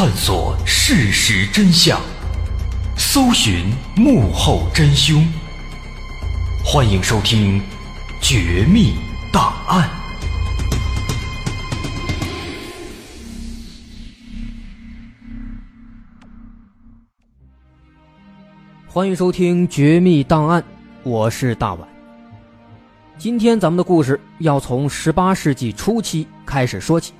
探索事实真相，搜寻幕后真凶。欢迎收听《绝密档案》，欢迎收听《绝密档案》，我是大碗。今天咱们的故事要从十八世纪初期开始说起。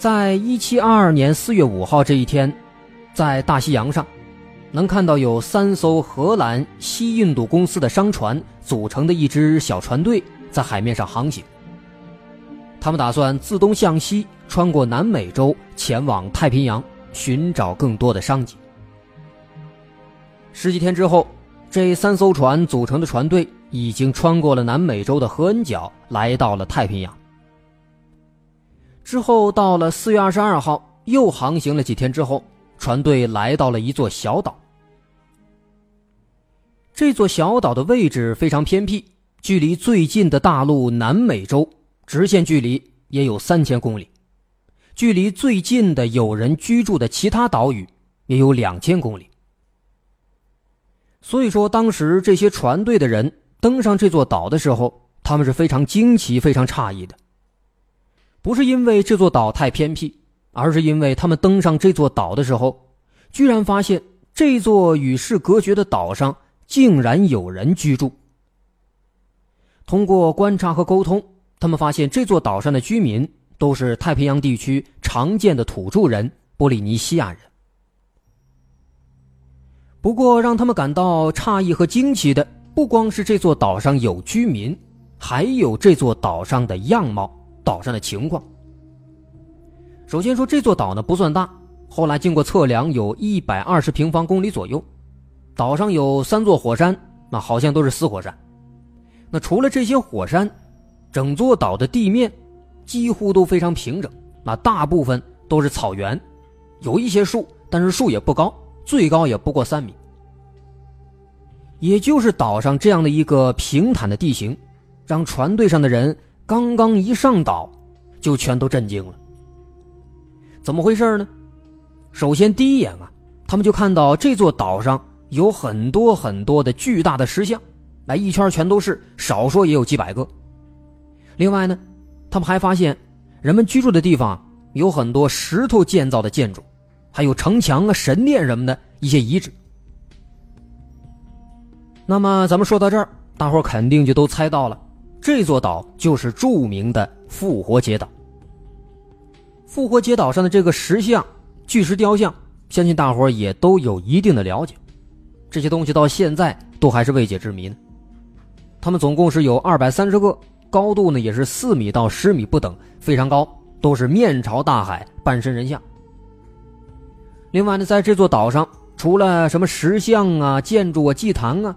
在一七二二年四月五号这一天，在大西洋上，能看到有三艘荷兰西印度公司的商船组成的一支小船队在海面上航行。他们打算自东向西穿过南美洲，前往太平洋，寻找更多的商机。十几天之后，这三艘船组成的船队已经穿过了南美洲的合恩角，来到了太平洋。之后到了四月二十二号，又航行了几天之后，船队来到了一座小岛。这座小岛的位置非常偏僻，距离最近的大陆南美洲直线距离也有三千公里，距离最近的有人居住的其他岛屿也有两千公里。所以说，当时这些船队的人登上这座岛的时候，他们是非常惊奇、非常诧异的。不是因为这座岛太偏僻，而是因为他们登上这座岛的时候，居然发现这座与世隔绝的岛上竟然有人居住。通过观察和沟通，他们发现这座岛上的居民都是太平洋地区常见的土著人——波利尼西亚人。不过，让他们感到诧异和惊奇的，不光是这座岛上有居民，还有这座岛上的样貌。岛上的情况。首先说这座岛呢不算大，后来经过测量有一百二十平方公里左右。岛上有三座火山，那好像都是死火山。那除了这些火山，整座岛的地面几乎都非常平整，那大部分都是草原，有一些树，但是树也不高，最高也不过三米。也就是岛上这样的一个平坦的地形，让船队上的人。刚刚一上岛，就全都震惊了。怎么回事呢？首先第一眼啊，他们就看到这座岛上有很多很多的巨大的石像，来一圈全都是，少说也有几百个。另外呢，他们还发现人们居住的地方有很多石头建造的建筑，还有城墙啊、神殿什么的一些遗址。那么咱们说到这儿，大伙肯定就都猜到了。这座岛就是著名的复活节岛。复活节岛上的这个石像、巨石雕像，相信大伙也都有一定的了解。这些东西到现在都还是未解之谜呢。它们总共是有二百三十个，高度呢也是四米到十米不等，非常高，都是面朝大海，半身人像。另外呢，在这座岛上，除了什么石像啊、建筑啊、祭坛啊，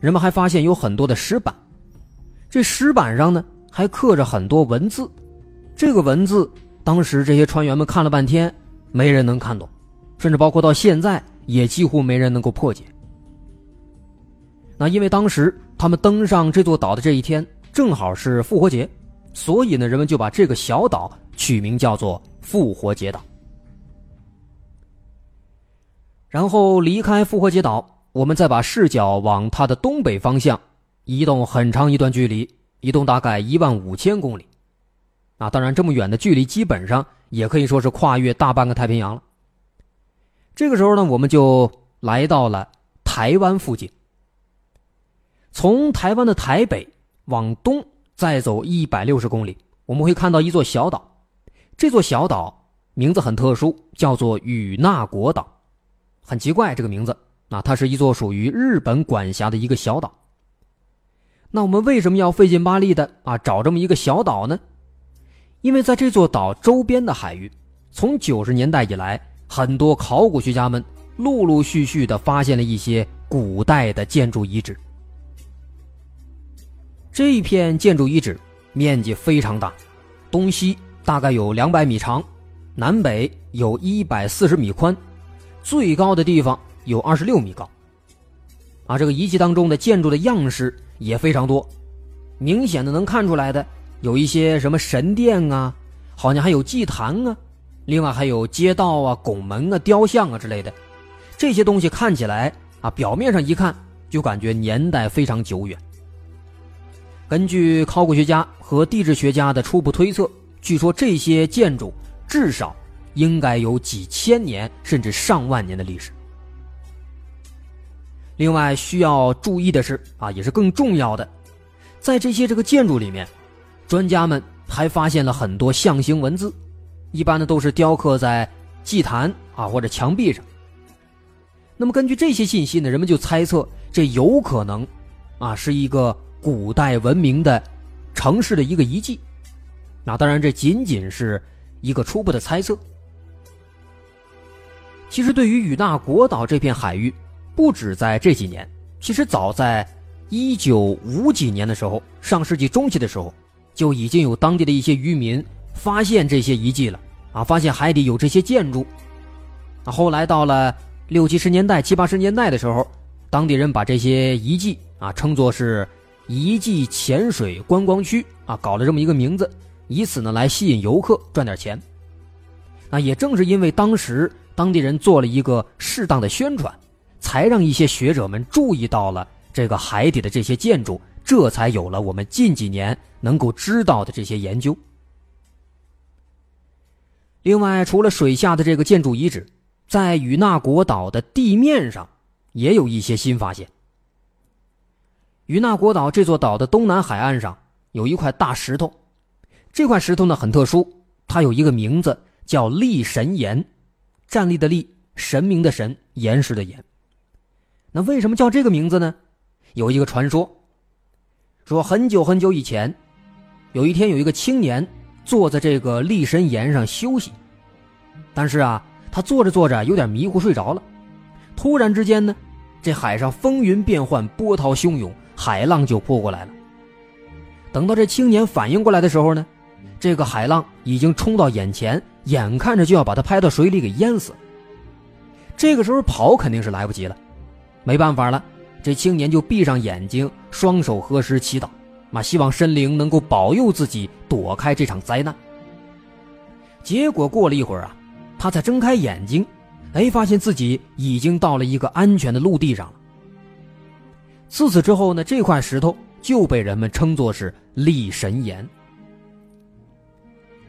人们还发现有很多的石板。这石板上呢，还刻着很多文字，这个文字当时这些船员们看了半天，没人能看懂，甚至包括到现在也几乎没人能够破解。那因为当时他们登上这座岛的这一天正好是复活节，所以呢，人们就把这个小岛取名叫做复活节岛。然后离开复活节岛，我们再把视角往它的东北方向。移动很长一段距离，移动大概一万五千公里，啊，当然这么远的距离，基本上也可以说是跨越大半个太平洋了。这个时候呢，我们就来到了台湾附近。从台湾的台北往东再走一百六十公里，我们会看到一座小岛。这座小岛名字很特殊，叫做与那国岛，很奇怪这个名字。啊，它是一座属于日本管辖的一个小岛。那我们为什么要费劲巴力的啊找这么一个小岛呢？因为在这座岛周边的海域，从九十年代以来，很多考古学家们陆陆续续的发现了一些古代的建筑遗址。这一片建筑遗址面积非常大，东西大概有两百米长，南北有一百四十米宽，最高的地方有二十六米高。啊，这个遗迹当中的建筑的样式。也非常多，明显的能看出来的有一些什么神殿啊，好像还有祭坛啊，另外还有街道啊、拱门啊、雕像啊之类的，这些东西看起来啊，表面上一看就感觉年代非常久远。根据考古学家和地质学家的初步推测，据说这些建筑至少应该有几千年甚至上万年的历史。另外需要注意的是啊，也是更重要的，在这些这个建筑里面，专家们还发现了很多象形文字，一般呢都是雕刻在祭坛啊或者墙壁上。那么根据这些信息呢，人们就猜测这有可能啊是一个古代文明的城市的一个遗迹。那当然，这仅仅是一个初步的猜测。其实，对于与那国岛这片海域。不止在这几年，其实早在一九五几年的时候，上世纪中期的时候，就已经有当地的一些渔民发现这些遗迹了啊，发现海底有这些建筑。那，后来到了六七十年代、七八十年代的时候，当地人把这些遗迹啊称作是遗迹潜水观光区啊，搞了这么一个名字，以此呢来吸引游客赚点钱。那也正是因为当时当地人做了一个适当的宣传。才让一些学者们注意到了这个海底的这些建筑，这才有了我们近几年能够知道的这些研究。另外，除了水下的这个建筑遗址，在与那国岛的地面上也有一些新发现。与那国岛这座岛的东南海岸上有一块大石头，这块石头呢很特殊，它有一个名字叫立神岩，站立的立，神明的神，岩石的岩。那为什么叫这个名字呢？有一个传说，说很久很久以前，有一天有一个青年坐在这个立神岩上休息，但是啊，他坐着坐着有点迷糊睡着了。突然之间呢，这海上风云变幻，波涛汹涌，海浪就扑过来了。等到这青年反应过来的时候呢，这个海浪已经冲到眼前，眼看着就要把他拍到水里给淹死。这个时候跑肯定是来不及了。没办法了，这青年就闭上眼睛，双手合十祈祷，啊，希望神灵能够保佑自己躲开这场灾难。结果过了一会儿啊，他才睁开眼睛，哎，发现自己已经到了一个安全的陆地上了。自此之后呢，这块石头就被人们称作是立神岩。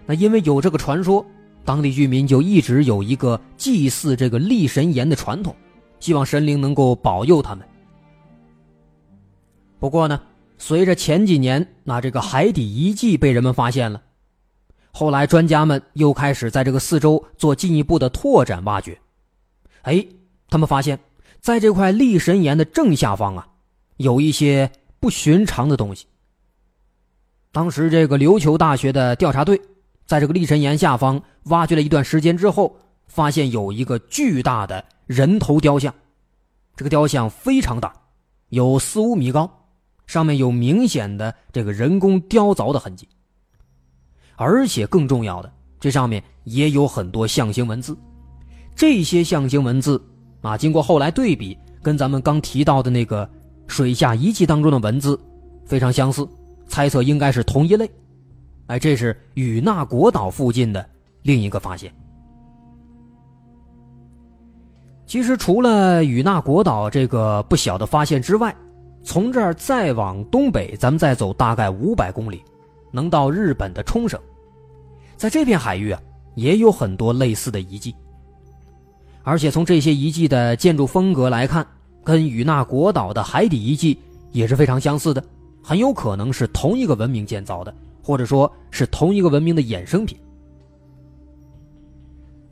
那因为有这个传说，当地居民就一直有一个祭祀这个立神岩的传统。希望神灵能够保佑他们。不过呢，随着前几年那这个海底遗迹被人们发现了，后来专家们又开始在这个四周做进一步的拓展挖掘。哎，他们发现，在这块立神岩的正下方啊，有一些不寻常的东西。当时这个琉球大学的调查队，在这个立神岩下方挖掘了一段时间之后，发现有一个巨大的。人头雕像，这个雕像非常大，有四五米高，上面有明显的这个人工雕凿的痕迹。而且更重要的，这上面也有很多象形文字。这些象形文字啊，经过后来对比，跟咱们刚提到的那个水下遗迹当中的文字非常相似，猜测应该是同一类。哎，这是与那国岛附近的另一个发现。其实，除了与那国岛这个不小的发现之外，从这儿再往东北，咱们再走大概五百公里，能到日本的冲绳。在这片海域啊，也有很多类似的遗迹。而且从这些遗迹的建筑风格来看，跟与那国岛的海底遗迹也是非常相似的，很有可能是同一个文明建造的，或者说是同一个文明的衍生品。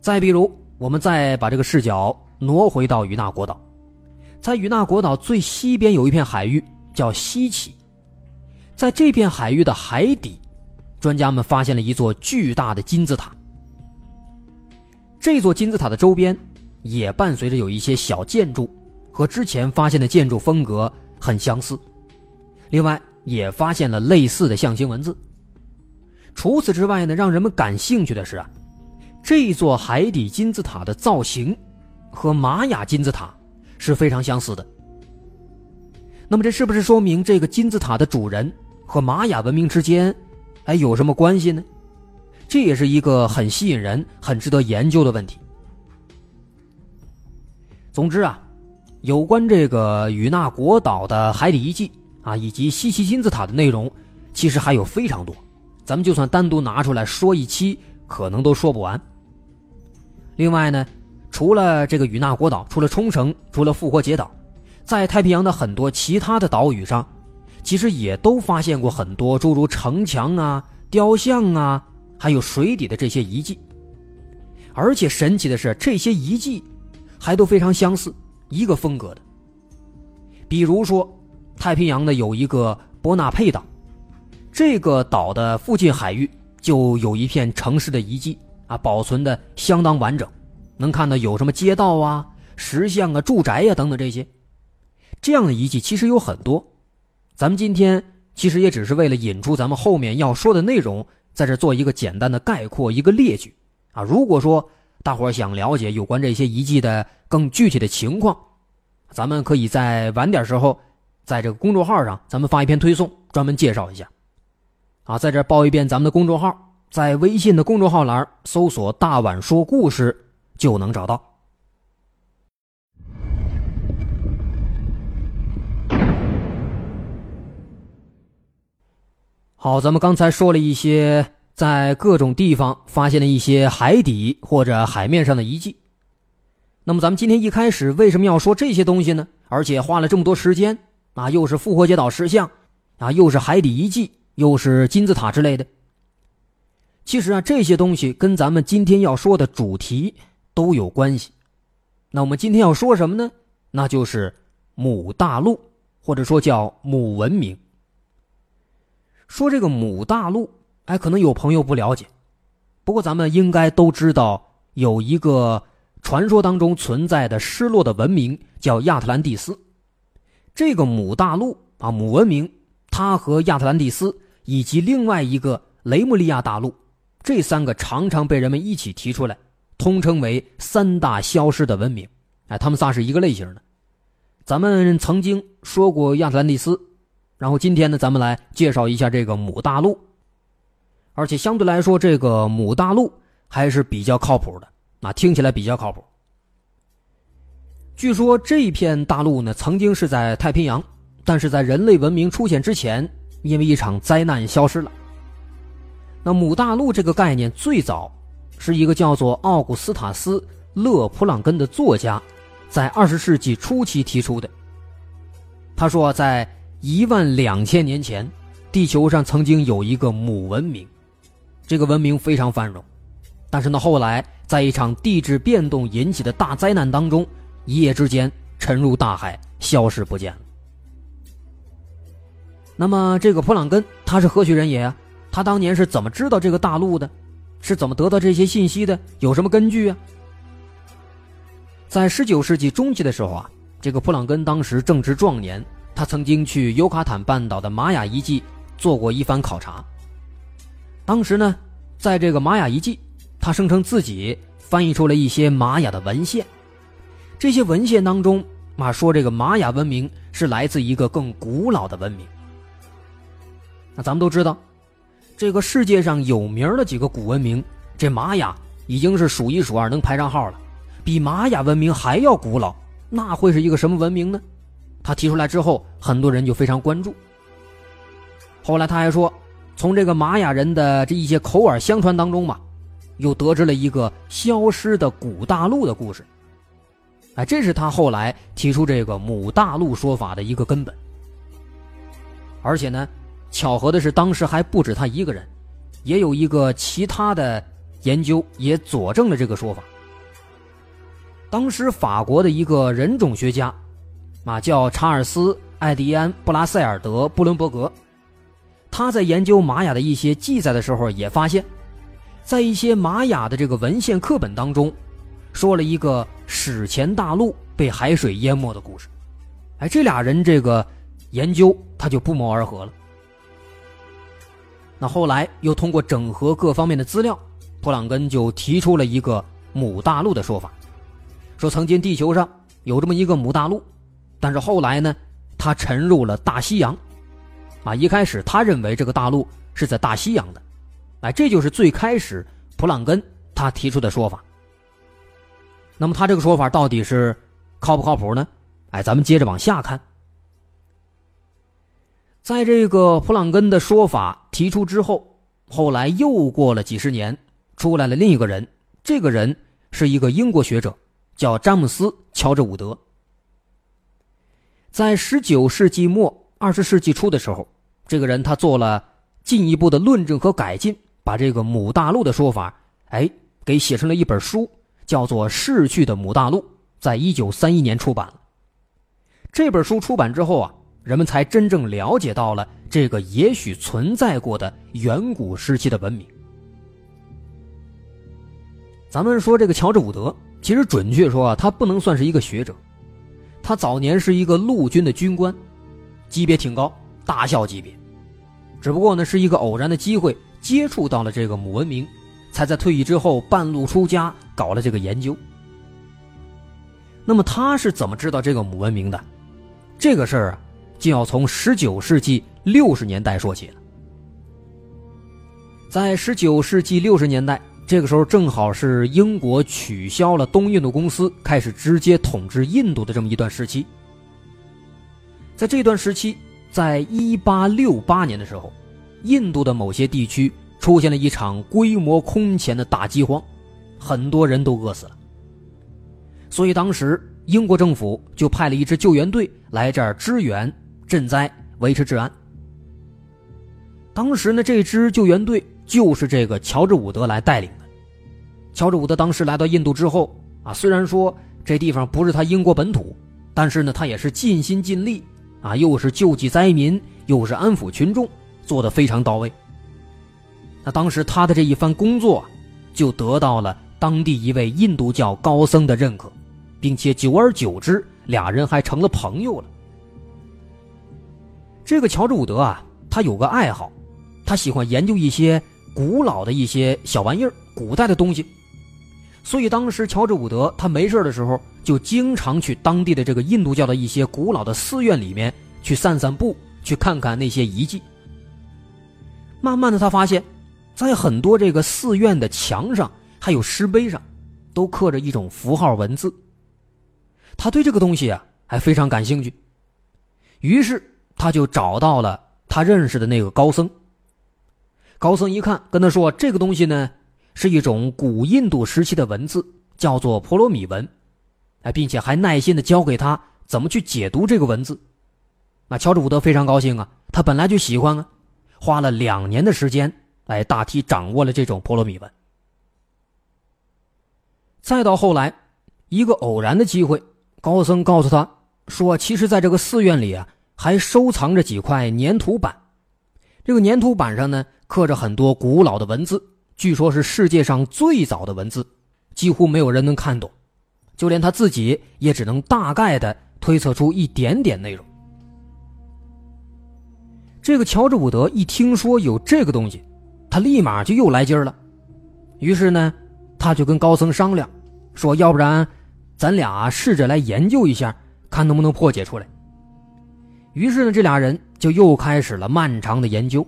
再比如，我们再把这个视角。挪回到与那国岛，在与那国岛最西边有一片海域叫西起，在这片海域的海底，专家们发现了一座巨大的金字塔。这座金字塔的周边也伴随着有一些小建筑，和之前发现的建筑风格很相似。另外，也发现了类似的象形文字。除此之外呢，让人们感兴趣的是啊，这座海底金字塔的造型。和玛雅金字塔是非常相似的。那么，这是不是说明这个金字塔的主人和玛雅文明之间，哎，有什么关系呢？这也是一个很吸引人、很值得研究的问题。总之啊，有关这个与那国岛的海底遗迹啊，以及西岐金字塔的内容，其实还有非常多，咱们就算单独拿出来说一期，可能都说不完。另外呢，除了这个与那国岛，除了冲绳，除了复活节岛，在太平洋的很多其他的岛屿上，其实也都发现过很多诸如城墙啊、雕像啊。还有水底的这些遗迹，而且神奇的是，这些遗迹还都非常相似，一个风格的。比如说，太平洋的有一个波纳佩岛，这个岛的附近海域就有一片城市的遗迹啊，保存的相当完整，能看到有什么街道啊、石像啊、住宅呀等等这些。这样的遗迹其实有很多，咱们今天其实也只是为了引出咱们后面要说的内容。在这做一个简单的概括，一个列举啊。如果说大伙想了解有关这些遗迹的更具体的情况，咱们可以在晚点时候，在这个公众号上，咱们发一篇推送，专门介绍一下。啊，在这报一遍咱们的公众号，在微信的公众号栏搜索“大碗说故事”就能找到。好，咱们刚才说了一些在各种地方发现的一些海底或者海面上的遗迹。那么，咱们今天一开始为什么要说这些东西呢？而且花了这么多时间啊，又是复活节岛石像，啊，又是海底遗迹，又是金字塔之类的。其实啊，这些东西跟咱们今天要说的主题都有关系。那我们今天要说什么呢？那就是母大陆，或者说叫母文明。说这个母大陆，哎，可能有朋友不了解，不过咱们应该都知道，有一个传说当中存在的失落的文明叫亚特兰蒂斯。这个母大陆啊，母文明，它和亚特兰蒂斯以及另外一个雷姆利亚大陆，这三个常常被人们一起提出来，通称为三大消失的文明。哎，他们仨是一个类型的。咱们曾经说过亚特兰蒂斯。然后今天呢，咱们来介绍一下这个母大陆，而且相对来说，这个母大陆还是比较靠谱的，啊，听起来比较靠谱。据说这片大陆呢，曾经是在太平洋，但是在人类文明出现之前，因为一场灾难消失了。那母大陆这个概念最早是一个叫做奥古斯塔斯·勒普朗根的作家，在二十世纪初期提出的。他说在。一万两千年前，地球上曾经有一个母文明，这个文明非常繁荣，但是呢，后来在一场地质变动引起的大灾难当中，一夜之间沉入大海，消失不见了。那么，这个普朗根他是何许人也啊？他当年是怎么知道这个大陆的？是怎么得到这些信息的？有什么根据啊？在十九世纪中期的时候啊，这个普朗根当时正值壮年。他曾经去尤卡坦半岛的玛雅遗迹做过一番考察。当时呢，在这个玛雅遗迹，他声称自己翻译出了一些玛雅的文献。这些文献当中，啊说这个玛雅文明是来自一个更古老的文明。那咱们都知道，这个世界上有名的几个古文明，这玛雅已经是数一数二，能排上号了。比玛雅文明还要古老，那会是一个什么文明呢？他提出来之后，很多人就非常关注。后来他还说，从这个玛雅人的这一些口耳相传当中嘛，又得知了一个消失的古大陆的故事。哎，这是他后来提出这个母大陆说法的一个根本。而且呢，巧合的是，当时还不止他一个人，也有一个其他的研究也佐证了这个说法。当时法国的一个人种学家。啊，叫查尔斯·艾迪安·布拉塞尔德·布伦伯格，他在研究玛雅的一些记载的时候，也发现，在一些玛雅的这个文献课本当中，说了一个史前大陆被海水淹没的故事。哎，这俩人这个研究他就不谋而合了。那后来又通过整合各方面的资料，普朗根就提出了一个母大陆的说法，说曾经地球上有这么一个母大陆。但是后来呢，他沉入了大西洋，啊，一开始他认为这个大陆是在大西洋的，哎，这就是最开始普朗根他提出的说法。那么他这个说法到底是靠不靠谱呢？哎，咱们接着往下看。在这个普朗根的说法提出之后，后来又过了几十年，出来了另一个人。这个人是一个英国学者，叫詹姆斯·乔治伍德。在十九世纪末、二十世纪初的时候，这个人他做了进一步的论证和改进，把这个母大陆的说法，哎，给写成了一本书，叫做《逝去的母大陆》，在一九三一年出版了。这本书出版之后啊。人们才真正了解到了这个也许存在过的远古时期的文明。咱们说这个乔治伍德，其实准确说啊，他不能算是一个学者，他早年是一个陆军的军官，级别挺高，大校级别。只不过呢，是一个偶然的机会接触到了这个母文明，才在退役之后半路出家搞了这个研究。那么他是怎么知道这个母文明的？这个事儿啊。就要从十九世纪六十年代说起了。在十九世纪六十年代，这个时候正好是英国取消了东印度公司，开始直接统治印度的这么一段时期。在这段时期，在一八六八年的时候，印度的某些地区出现了一场规模空前的大饥荒，很多人都饿死了。所以当时英国政府就派了一支救援队来这儿支援。赈灾，维持治安。当时呢，这支救援队就是这个乔治伍德来带领的。乔治伍德当时来到印度之后啊，虽然说这地方不是他英国本土，但是呢，他也是尽心尽力啊，又是救济灾民，又是安抚群众，做得非常到位。那当时他的这一番工作，就得到了当地一位印度教高僧的认可，并且久而久之，俩人还成了朋友了。这个乔治伍德啊，他有个爱好，他喜欢研究一些古老的一些小玩意儿、古代的东西。所以当时乔治伍德他没事的时候，就经常去当地的这个印度教的一些古老的寺院里面去散散步，去看看那些遗迹。慢慢的，他发现，在很多这个寺院的墙上还有石碑上，都刻着一种符号文字。他对这个东西啊，还非常感兴趣，于是。他就找到了他认识的那个高僧。高僧一看，跟他说：“这个东西呢，是一种古印度时期的文字，叫做婆罗米文。”哎，并且还耐心的教给他怎么去解读这个文字。那乔治伍德非常高兴啊，他本来就喜欢啊，花了两年的时间，哎，大体掌握了这种婆罗米文。再到后来，一个偶然的机会，高僧告诉他说：“其实，在这个寺院里啊。”还收藏着几块粘土板，这个粘土板上呢刻着很多古老的文字，据说是世界上最早的文字，几乎没有人能看懂，就连他自己也只能大概的推测出一点点内容。这个乔治伍德一听说有这个东西，他立马就又来劲儿了，于是呢，他就跟高僧商量，说要不然，咱俩试着来研究一下，看能不能破解出来。于是呢，这俩人就又开始了漫长的研究。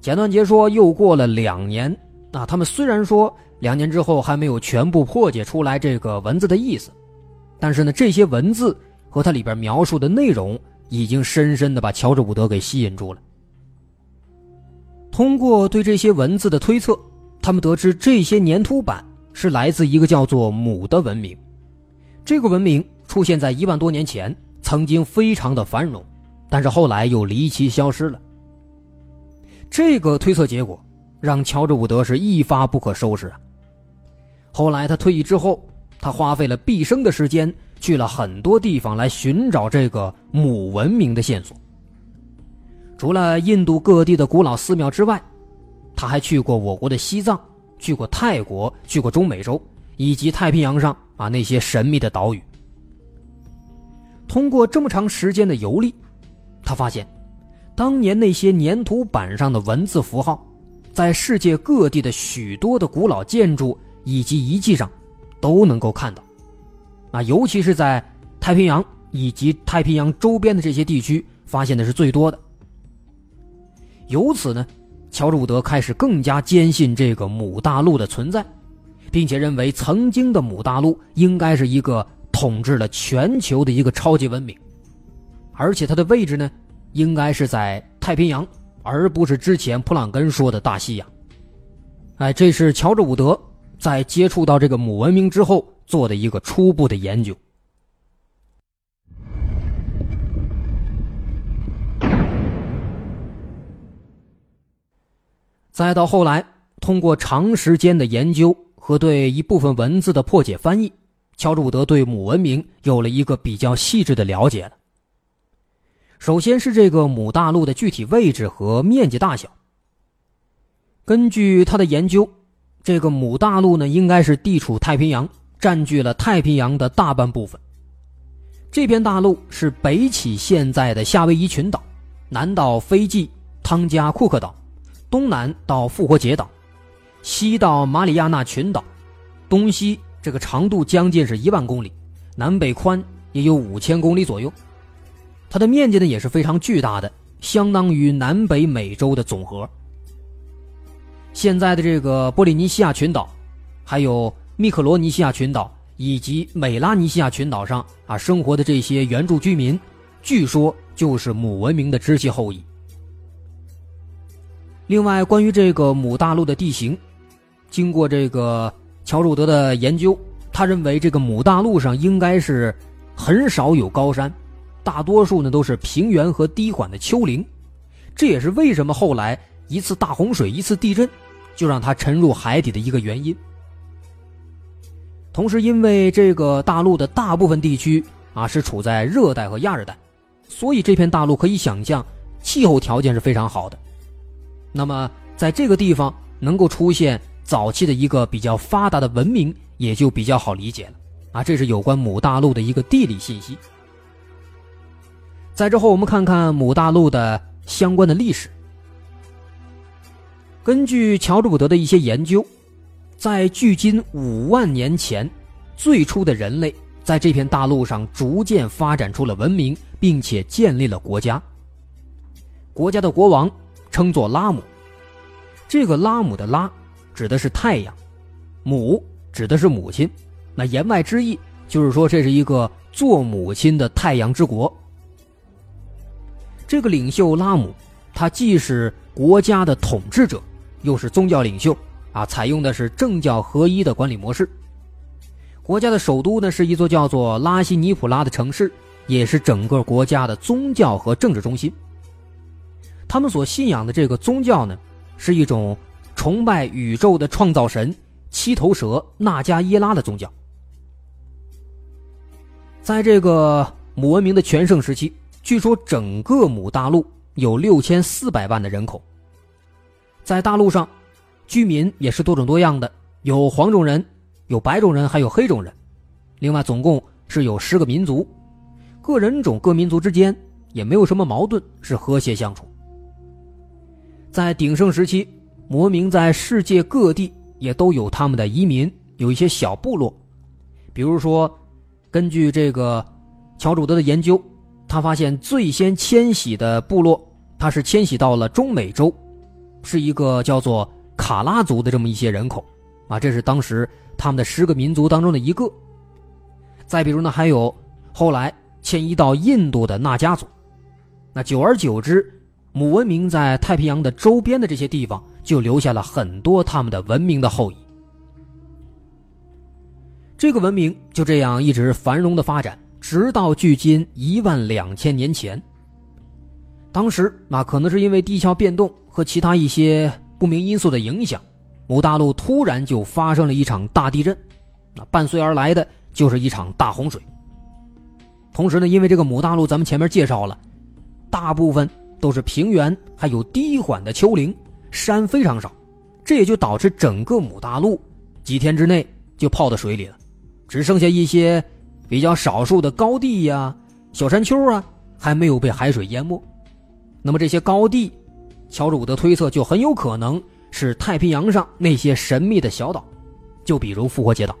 简短截说，又过了两年啊，他们虽然说两年之后还没有全部破解出来这个文字的意思，但是呢，这些文字和它里边描述的内容已经深深的把乔治伍德给吸引住了。通过对这些文字的推测，他们得知这些粘土板是来自一个叫做“母”的文明，这个文明出现在一万多年前。曾经非常的繁荣，但是后来又离奇消失了。这个推测结果让乔治伍德是一发不可收拾啊。后来他退役之后，他花费了毕生的时间，去了很多地方来寻找这个母文明的线索。除了印度各地的古老寺庙之外，他还去过我国的西藏，去过泰国，去过中美洲，以及太平洋上啊那些神秘的岛屿。通过这么长时间的游历，他发现，当年那些粘土板上的文字符号，在世界各地的许多的古老建筑以及遗迹上，都能够看到。啊，尤其是在太平洋以及太平洋周边的这些地区，发现的是最多的。由此呢，乔治伍德开始更加坚信这个母大陆的存在，并且认为曾经的母大陆应该是一个统治了全球的一个超级文明，而且它的位置呢，应该是在太平洋，而不是之前普朗根说的大西洋。哎，这是乔治伍德在接触到这个母文明之后做的一个初步的研究。再到后来，通过长时间的研究和对一部分文字的破解翻译，乔治伍德对母文明有了一个比较细致的了解了。首先是这个母大陆的具体位置和面积大小。根据他的研究，这个母大陆呢，应该是地处太平洋，占据了太平洋的大半部分。这片大陆是北起现在的夏威夷群岛，南到斐济、汤加、库克岛。东南到复活节岛，西到马里亚纳群岛，东西这个长度将近是一万公里，南北宽也有五千公里左右。它的面积呢也是非常巨大的，相当于南北美洲的总和。现在的这个波利尼西亚群岛，还有密克罗尼西亚群岛以及美拉尼西亚群岛上啊生活的这些原住居民，据说就是母文明的直系后裔。另外，关于这个母大陆的地形，经过这个乔鲁德的研究，他认为这个母大陆上应该是很少有高山，大多数呢都是平原和低缓的丘陵。这也是为什么后来一次大洪水、一次地震，就让它沉入海底的一个原因。同时，因为这个大陆的大部分地区啊是处在热带和亚热带，所以这片大陆可以想象气候条件是非常好的。那么，在这个地方能够出现早期的一个比较发达的文明，也就比较好理解了啊。这是有关母大陆的一个地理信息。在之后，我们看看母大陆的相关的历史。根据乔治伍德的一些研究，在距今五万年前，最初的人类在这片大陆上逐渐发展出了文明，并且建立了国家。国家的国王。称作拉姆，这个拉姆的拉指的是太阳，母指的是母亲，那言外之意就是说这是一个做母亲的太阳之国。这个领袖拉姆，他既是国家的统治者，又是宗教领袖啊，采用的是政教合一的管理模式。国家的首都呢是一座叫做拉西尼普拉的城市，也是整个国家的宗教和政治中心。他们所信仰的这个宗教呢，是一种崇拜宇宙的创造神七头蛇纳加耶拉的宗教。在这个母文明的全盛时期，据说整个母大陆有六千四百万的人口。在大陆上，居民也是多种多样的，有黄种人，有白种人，还有黑种人。另外，总共是有十个民族，各人种各民族之间也没有什么矛盾，是和谐相处。在鼎盛时期，母文明在世界各地也都有他们的移民，有一些小部落。比如说，根据这个乔主德的研究，他发现最先迁徙的部落，他是迁徙到了中美洲，是一个叫做卡拉族的这么一些人口，啊，这是当时他们的十个民族当中的一个。再比如呢，还有后来迁移到印度的纳加族，那久而久之。母文明在太平洋的周边的这些地方，就留下了很多他们的文明的后裔。这个文明就这样一直繁荣的发展，直到距今一万两千年前。当时那可能是因为地壳变动和其他一些不明因素的影响，母大陆突然就发生了一场大地震，那伴随而来的就是一场大洪水。同时呢，因为这个母大陆咱们前面介绍了，大部分。都是平原，还有低缓的丘陵，山非常少，这也就导致整个母大陆几天之内就泡到水里了，只剩下一些比较少数的高地呀、小山丘啊，还没有被海水淹没。那么这些高地，乔治伍德推测就很有可能是太平洋上那些神秘的小岛，就比如复活节岛。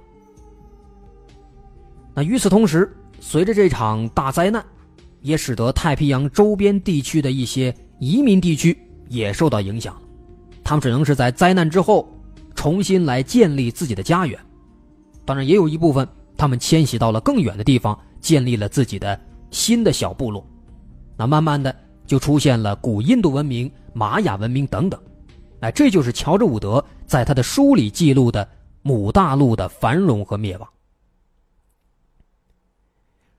那与此同时，随着这场大灾难。也使得太平洋周边地区的一些移民地区也受到影响。他们只能是在灾难之后重新来建立自己的家园。当然，也有一部分他们迁徙到了更远的地方，建立了自己的新的小部落。那慢慢的就出现了古印度文明、玛雅文明等等。哎，这就是乔治伍德在他的书里记录的母大陆的繁荣和灭亡。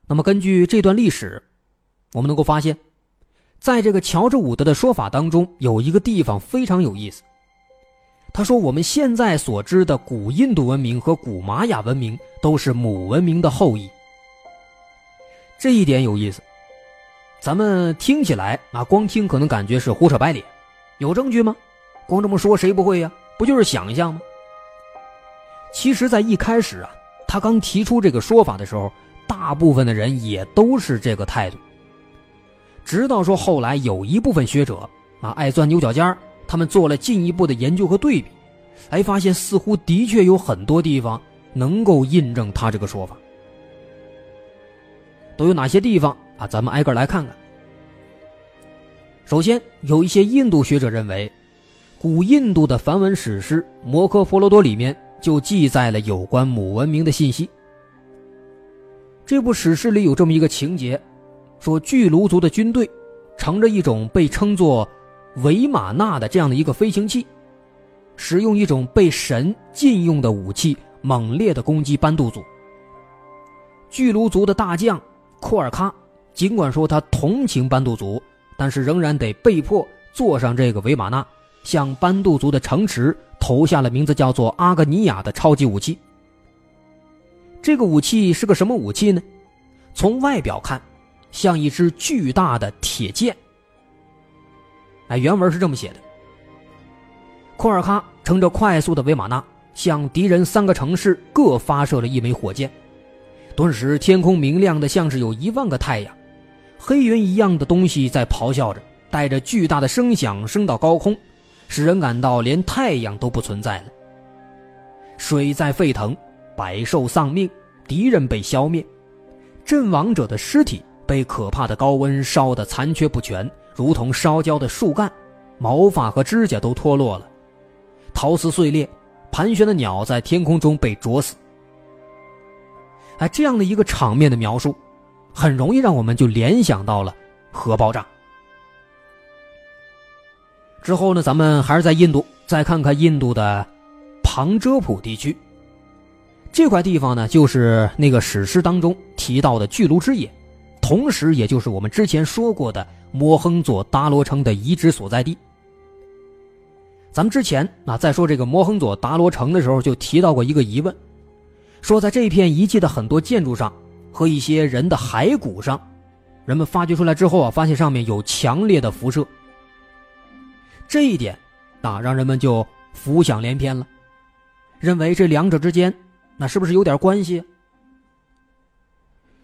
那么，根据这段历史，我们能够发现，在这个乔治伍德的说法当中，有一个地方非常有意思。他说：“我们现在所知的古印度文明和古玛雅文明都是母文明的后裔。”这一点有意思。咱们听起来啊，光听可能感觉是胡扯白咧，有证据吗？光这么说谁不会呀？不就是想象吗？其实，在一开始啊，他刚提出这个说法的时候。大部分的人也都是这个态度。直到说后来有一部分学者啊爱钻牛角尖他们做了进一步的研究和对比，哎，发现似乎的确有很多地方能够印证他这个说法。都有哪些地方啊？咱们挨个来看看。首先，有一些印度学者认为，古印度的梵文史诗《摩诃婆罗多》里面就记载了有关母文明的信息。这部史诗里有这么一个情节，说巨卢族的军队乘着一种被称作维玛纳的这样的一个飞行器，使用一种被神禁用的武器，猛烈的攻击班杜族。巨卢族的大将库尔喀，尽管说他同情班杜族，但是仍然得被迫坐上这个维玛纳，向班杜族的城池投下了名字叫做阿格尼亚的超级武器。这个武器是个什么武器呢？从外表看，像一支巨大的铁剑。哎，原文是这么写的：库尔喀乘着快速的维玛纳，向敌人三个城市各发射了一枚火箭。顿时，天空明亮的像是有一万个太阳，黑云一样的东西在咆哮着，带着巨大的声响升到高空，使人感到连太阳都不存在了。水在沸腾。百兽丧命，敌人被消灭，阵亡者的尸体被可怕的高温烧得残缺不全，如同烧焦的树干，毛发和指甲都脱落了，陶瓷碎裂，盘旋的鸟在天空中被啄死。哎，这样的一个场面的描述，很容易让我们就联想到了核爆炸。之后呢，咱们还是在印度，再看看印度的旁遮普地区。这块地方呢，就是那个史诗当中提到的巨鹿之野，同时也就是我们之前说过的摩亨佐达罗城的遗址所在地。咱们之前啊，在说这个摩亨佐达罗城的时候，就提到过一个疑问，说在这片遗迹的很多建筑上和一些人的骸骨上，人们发掘出来之后啊，发现上面有强烈的辐射。这一点啊，让人们就浮想联翩了，认为这两者之间。那是不是有点关系？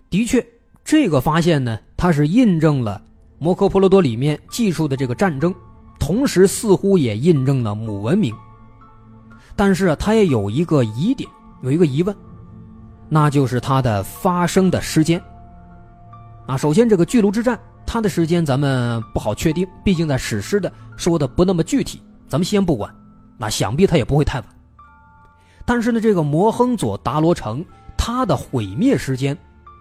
的确，这个发现呢，它是印证了《摩诃婆罗多》里面记述的这个战争，同时似乎也印证了母文明。但是啊，它也有一个疑点，有一个疑问，那就是它的发生的时间。啊，首先这个巨鹿之战，它的时间咱们不好确定，毕竟在史诗的说的不那么具体，咱们先不管。那想必它也不会太晚。但是呢，这个摩亨佐达罗城它的毁灭时间，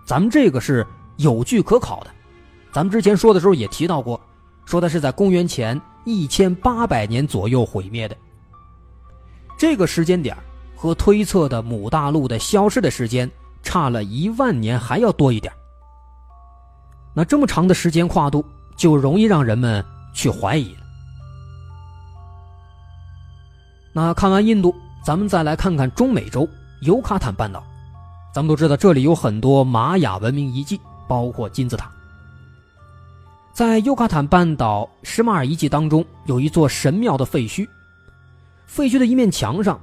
咱们这个是有据可考的。咱们之前说的时候也提到过，说的是在公元前一千八百年左右毁灭的。这个时间点和推测的母大陆的消失的时间差了一万年还要多一点。那这么长的时间跨度，就容易让人们去怀疑了。那看完印度。咱们再来看看中美洲尤卡坦半岛，咱们都知道这里有很多玛雅文明遗迹，包括金字塔。在尤卡坦半岛什马尔遗迹当中，有一座神庙的废墟，废墟的一面墙上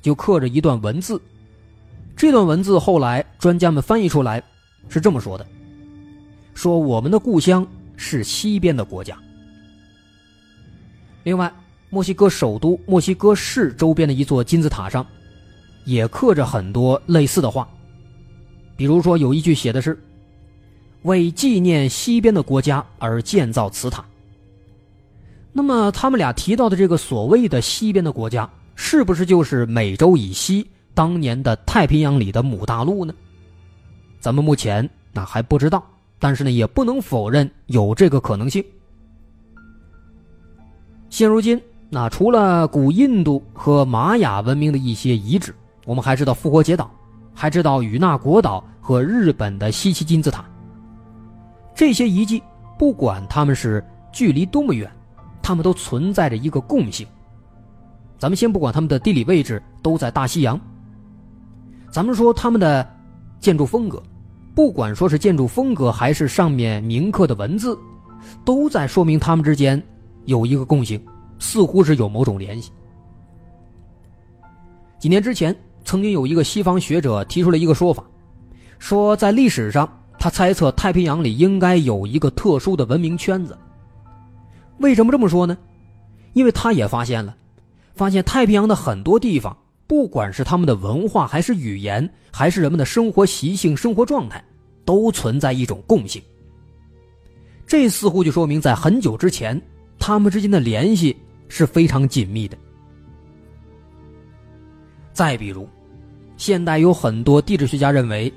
就刻着一段文字。这段文字后来专家们翻译出来是这么说的：说我们的故乡是西边的国家。另外。墨西哥首都墨西哥市周边的一座金字塔上，也刻着很多类似的话，比如说有一句写的是：“为纪念西边的国家而建造此塔。”那么他们俩提到的这个所谓的西边的国家，是不是就是美洲以西当年的太平洋里的母大陆呢？咱们目前那还不知道，但是呢，也不能否认有这个可能性。现如今，那除了古印度和玛雅文明的一些遗址，我们还知道复活节岛，还知道与那国岛和日本的西岐金字塔。这些遗迹，不管他们是距离多么远，他们都存在着一个共性。咱们先不管他们的地理位置都在大西洋，咱们说他们的建筑风格，不管说是建筑风格还是上面铭刻的文字，都在说明他们之间。有一个共性，似乎是有某种联系。几年之前，曾经有一个西方学者提出了一个说法，说在历史上，他猜测太平洋里应该有一个特殊的文明圈子。为什么这么说呢？因为他也发现了，发现太平洋的很多地方，不管是他们的文化，还是语言，还是人们的生活习性、生活状态，都存在一种共性。这似乎就说明，在很久之前。他们之间的联系是非常紧密的。再比如，现代有很多地质学家认为，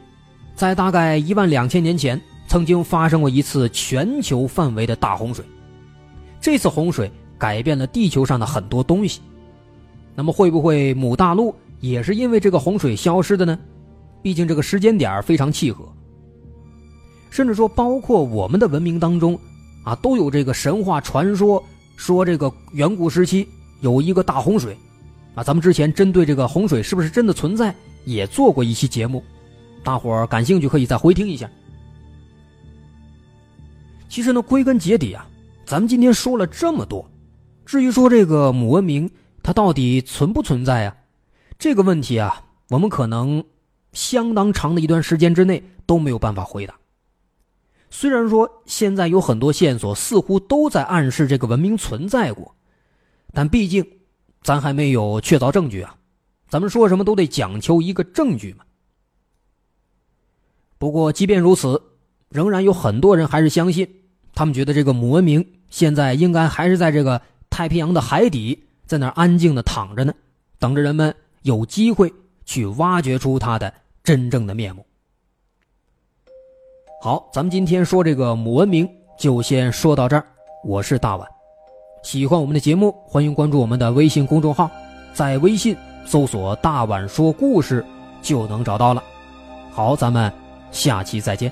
在大概一万两千年前，曾经发生过一次全球范围的大洪水。这次洪水改变了地球上的很多东西。那么，会不会母大陆也是因为这个洪水消失的呢？毕竟这个时间点非常契合。甚至说，包括我们的文明当中。啊，都有这个神话传说，说这个远古时期有一个大洪水，啊，咱们之前针对这个洪水是不是真的存在，也做过一期节目，大伙儿感兴趣可以再回听一下。其实呢，归根结底啊，咱们今天说了这么多，至于说这个母文明它到底存不存在啊，这个问题啊，我们可能相当长的一段时间之内都没有办法回答。虽然说现在有很多线索似乎都在暗示这个文明存在过，但毕竟咱还没有确凿证据啊。咱们说什么都得讲求一个证据嘛。不过即便如此，仍然有很多人还是相信，他们觉得这个母文明现在应该还是在这个太平洋的海底，在那儿安静的躺着呢，等着人们有机会去挖掘出它的真正的面目。好，咱们今天说这个母文明就先说到这儿。我是大碗，喜欢我们的节目，欢迎关注我们的微信公众号，在微信搜索“大碗说故事”就能找到了。好，咱们下期再见。